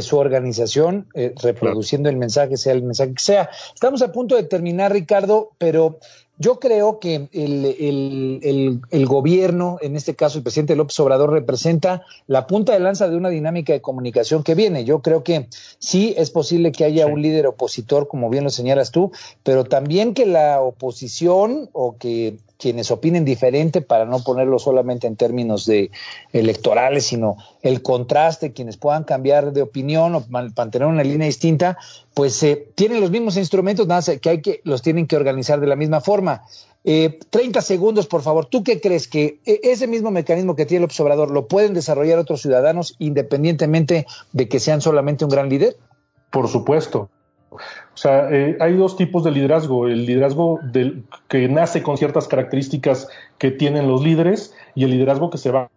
su organización, eh, reproduciendo el mensaje, sea el mensaje que sea. Estamos a punto de terminar, Ricardo, pero yo creo que el, gobierno, en este caso el presidente López Obrador, representa la punta de lanza de una dinámica de comunicación que viene. Yo creo que sí es posible que haya un líder opositor, como bien lo señalas tú, pero también que la oposición o que quienes opinen diferente, para no ponerlo solamente en términos de electorales, sino el contraste, quienes puedan cambiar de opinión o mantener una línea distinta, pues eh, tienen los mismos instrumentos, nada que hay que los tienen que organizar de la misma forma. Eh, 30 segundos, por favor. ¿Tú qué crees que e, ese mismo mecanismo que tiene el observador lo pueden desarrollar otros ciudadanos independientemente de que sean solamente un gran líder? Por supuesto. O sea, eh, hay dos tipos de liderazgo. El liderazgo que nace con ciertas características que tienen los líderes y el liderazgo que se va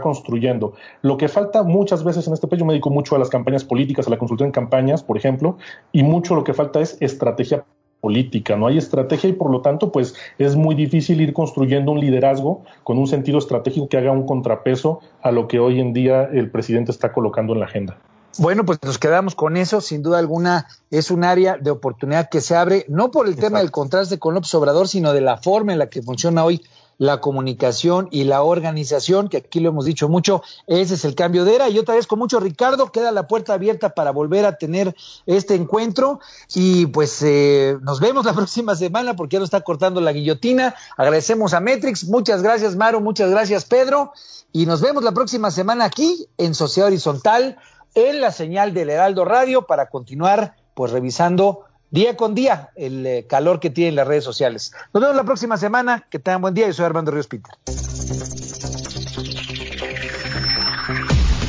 construyendo. Lo que falta muchas veces en este país, yo me dedico mucho a las campañas políticas, a la consulta en campañas, por ejemplo, y mucho lo que falta es estrategia política, no hay estrategia y por lo tanto pues es muy difícil ir construyendo un liderazgo con un sentido estratégico que haga un contrapeso a lo que hoy en día el presidente está colocando en la agenda. Bueno, pues nos quedamos con eso. Sin duda alguna es un área de oportunidad que se abre, no por el tema del contraste con López Obrador, sino de la forma en la que funciona hoy la comunicación y la organización, que aquí lo hemos dicho mucho, ese es el cambio de era. Y otra vez con mucho Ricardo, queda la puerta abierta para volver a tener este encuentro y pues eh, nos vemos la <laughs> próxima semana porque ya nos está cortando la guillotina. Agradecemos a Metrix, muchas gracias Maro, muchas gracias Pedro y nos vemos la próxima semana aquí en Sociedad Horizontal en la señal del Heraldo Radio para continuar pues revisando día con día el eh, calor que tienen las redes sociales. Nos vemos la próxima semana, que tengan buen día, yo soy Armando Ríos Peter.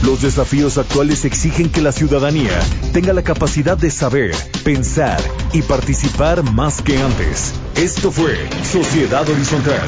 Los desafíos actuales exigen que la ciudadanía tenga la capacidad de saber, pensar y participar más que antes. Esto fue Sociedad Horizontal